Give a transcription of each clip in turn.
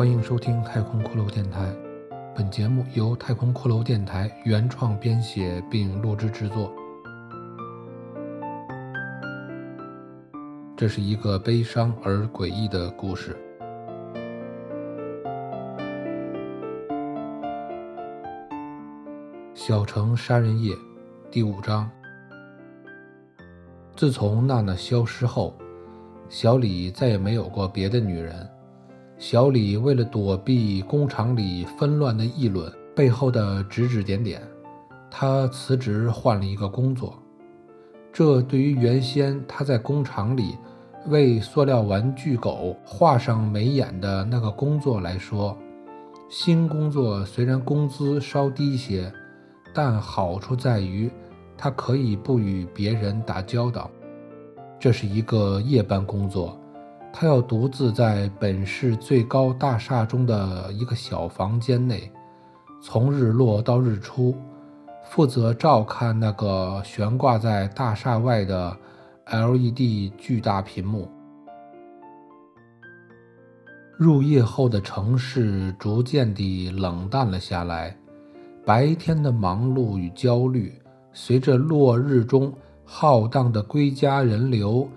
欢迎收听太空骷髅电台。本节目由太空骷髅电台原创编写并录制制作。这是一个悲伤而诡异的故事。小城杀人夜，第五章。自从娜娜消失后，小李再也没有过别的女人。小李为了躲避工厂里纷乱的议论背后的指指点点，他辞职换了一个工作。这对于原先他在工厂里为塑料玩具狗画上眉眼的那个工作来说，新工作虽然工资稍低些，但好处在于他可以不与别人打交道。这是一个夜班工作。他要独自在本市最高大厦中的一个小房间内，从日落到日出，负责照看那个悬挂在大厦外的 LED 巨大屏幕。入夜后的城市逐渐地冷淡了下来，白天的忙碌与焦虑，随着落日中浩荡的归家人流。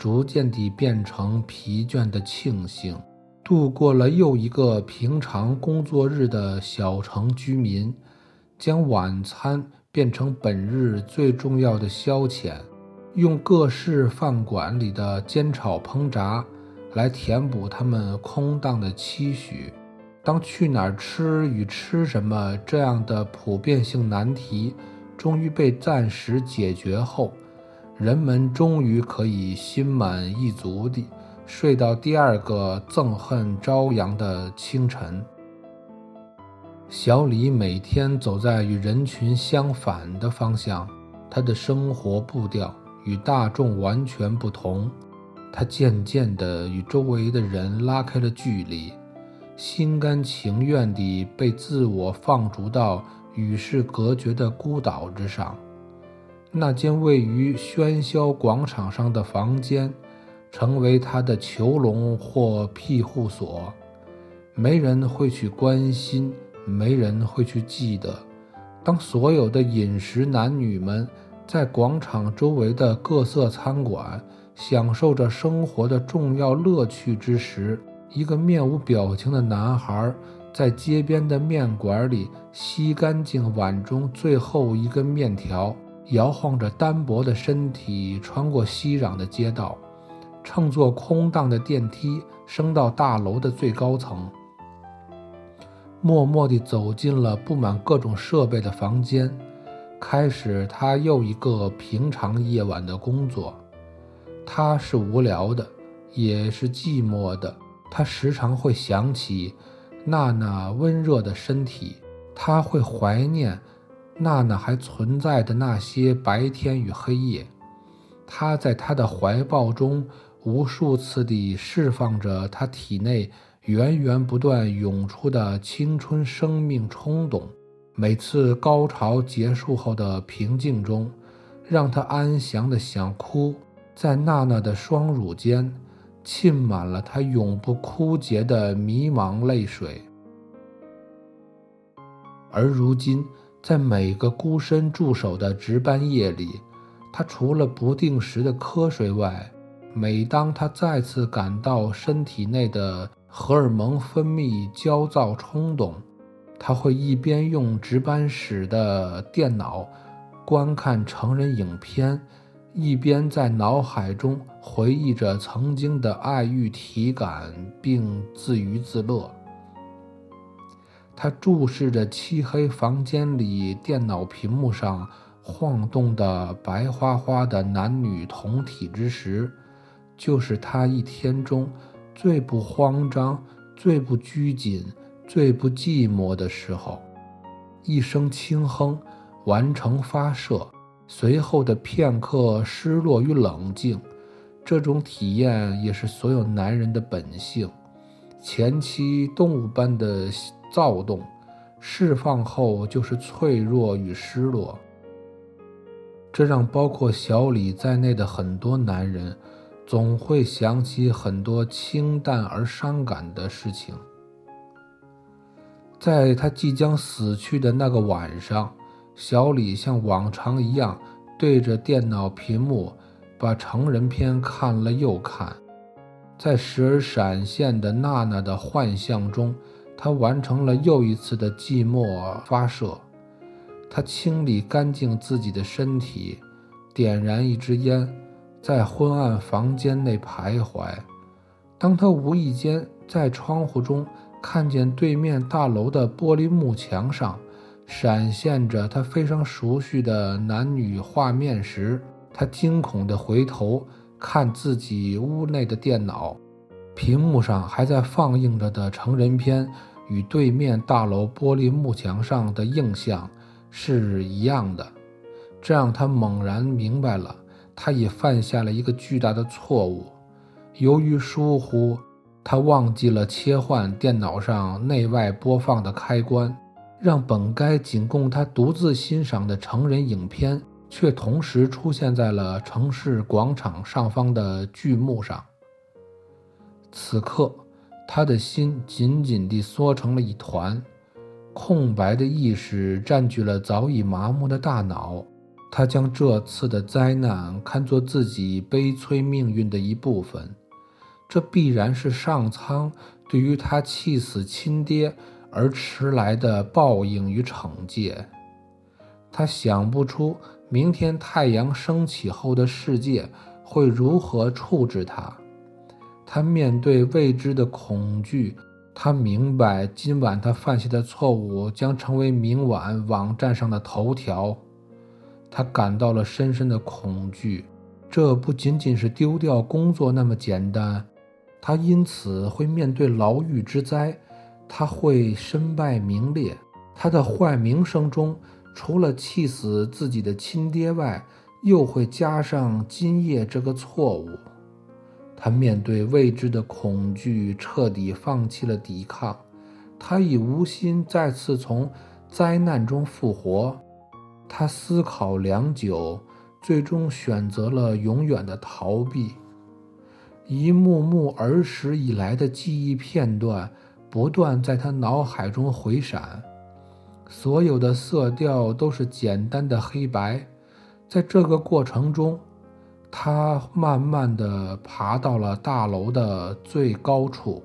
逐渐地变成疲倦的庆幸。度过了又一个平常工作日的小城居民，将晚餐变成本日最重要的消遣，用各式饭馆里的煎炒烹炸来填补他们空荡的期许。当去哪儿吃与吃什么这样的普遍性难题终于被暂时解决后，人们终于可以心满意足地睡到第二个憎恨朝阳的清晨。小李每天走在与人群相反的方向，他的生活步调与大众完全不同。他渐渐地与周围的人拉开了距离，心甘情愿地被自我放逐到与世隔绝的孤岛之上。那间位于喧嚣广场上的房间，成为他的囚笼或庇护所。没人会去关心，没人会去记得。当所有的饮食男女们在广场周围的各色餐馆享受着生活的重要乐趣之时，一个面无表情的男孩在街边的面馆里吸干净碗中最后一根面条。摇晃着单薄的身体，穿过熙攘的街道，乘坐空荡的电梯升到大楼的最高层，默默地走进了布满各种设备的房间，开始他又一个平常夜晚的工作。他是无聊的，也是寂寞的。他时常会想起娜娜温热的身体，他会怀念。娜娜还存在的那些白天与黑夜，她在他的怀抱中无数次地释放着她体内源源不断涌出的青春生命冲动。每次高潮结束后的平静中，让他安详的想哭，在娜娜的双乳间浸满了他永不枯竭的迷茫泪水。而如今。在每个孤身驻守的值班夜里，他除了不定时的瞌睡外，每当他再次感到身体内的荷尔蒙分泌焦躁冲动，他会一边用值班室的电脑观看成人影片，一边在脑海中回忆着曾经的爱欲体感，并自娱自乐。他注视着漆黑房间里电脑屏幕上晃动的白花花的男女同体之时，就是他一天中最不慌张、最不拘谨、最不寂寞的时候。一声轻哼，完成发射，随后的片刻失落与冷静，这种体验也是所有男人的本性。前期动物般的。躁动，释放后就是脆弱与失落。这让包括小李在内的很多男人，总会想起很多清淡而伤感的事情。在他即将死去的那个晚上，小李像往常一样对着电脑屏幕，把成人片看了又看。在时而闪现的娜娜的幻象中，他完成了又一次的寂寞发射。他清理干净自己的身体，点燃一支烟，在昏暗房间内徘徊。当他无意间在窗户中看见对面大楼的玻璃幕墙上闪现着他非常熟悉的男女画面时，他惊恐地回头。看自己屋内的电脑，屏幕上还在放映着的成人片，与对面大楼玻璃幕墙上的映像是一样的。这让他猛然明白了，他已犯下了一个巨大的错误。由于疏忽，他忘记了切换电脑上内外播放的开关，让本该仅供他独自欣赏的成人影片。却同时出现在了城市广场上方的巨幕上。此刻，他的心紧紧地缩成了一团，空白的意识占据了早已麻木的大脑。他将这次的灾难看作自己悲催命运的一部分，这必然是上苍对于他气死亲爹而迟来的报应与惩戒。他想不出。明天太阳升起后的世界会如何处置他？他面对未知的恐惧，他明白今晚他犯下的错误将成为明晚网站上的头条。他感到了深深的恐惧，这不仅仅是丢掉工作那么简单，他因此会面对牢狱之灾，他会身败名裂，他的坏名声中。除了气死自己的亲爹外，又会加上今夜这个错误。他面对未知的恐惧，彻底放弃了抵抗。他已无心再次从灾难中复活。他思考良久，最终选择了永远的逃避。一幕幕儿时以来的记忆片段不断在他脑海中回闪。所有的色调都是简单的黑白，在这个过程中，他慢慢地爬到了大楼的最高处，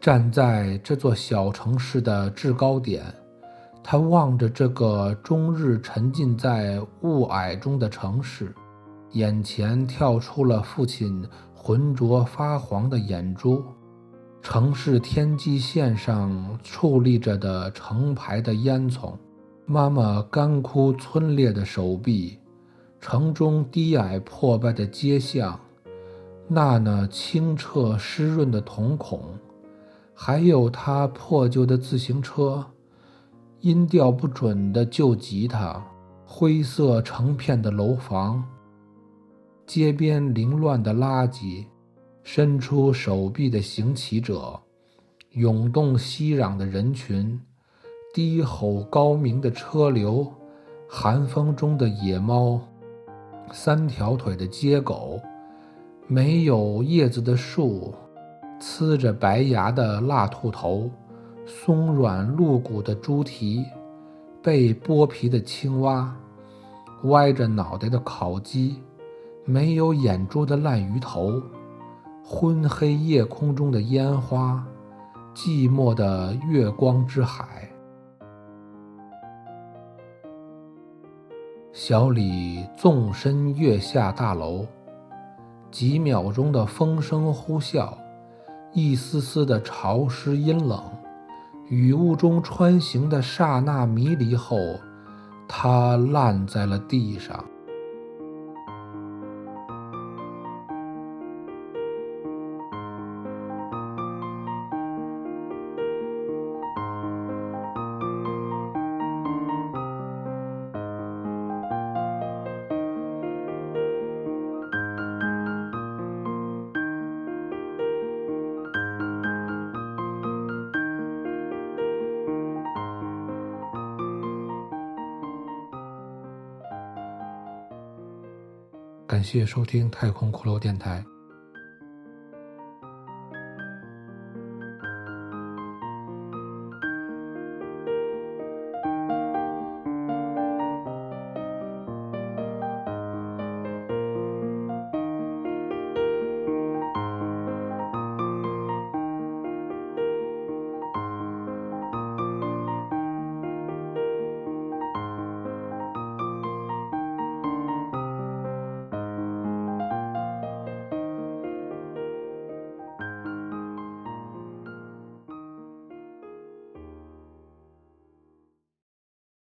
站在这座小城市的制高点，他望着这个终日沉浸在雾霭中的城市，眼前跳出了父亲浑浊发黄的眼珠。城市天际线上矗立着的成排的烟囱，妈妈干枯皴裂的手臂，城中低矮破败的街巷，娜娜清澈湿润的瞳孔，还有她破旧的自行车，音调不准的旧吉他，灰色成片的楼房，街边凌乱的垃圾。伸出手臂的行乞者，涌动熙攘的人群，低吼高鸣的车流，寒风中的野猫，三条腿的街狗，没有叶子的树，呲着白牙的蜡兔头，松软露骨的猪蹄，被剥皮的青蛙，歪着脑袋的烤鸡，没有眼珠的烂鱼头。昏黑夜空中的烟花，寂寞的月光之海。小李纵身跃下大楼，几秒钟的风声呼啸，一丝丝的潮湿阴冷，雨雾中穿行的刹那迷离后，他烂在了地上。感谢收听太空骷髅电台。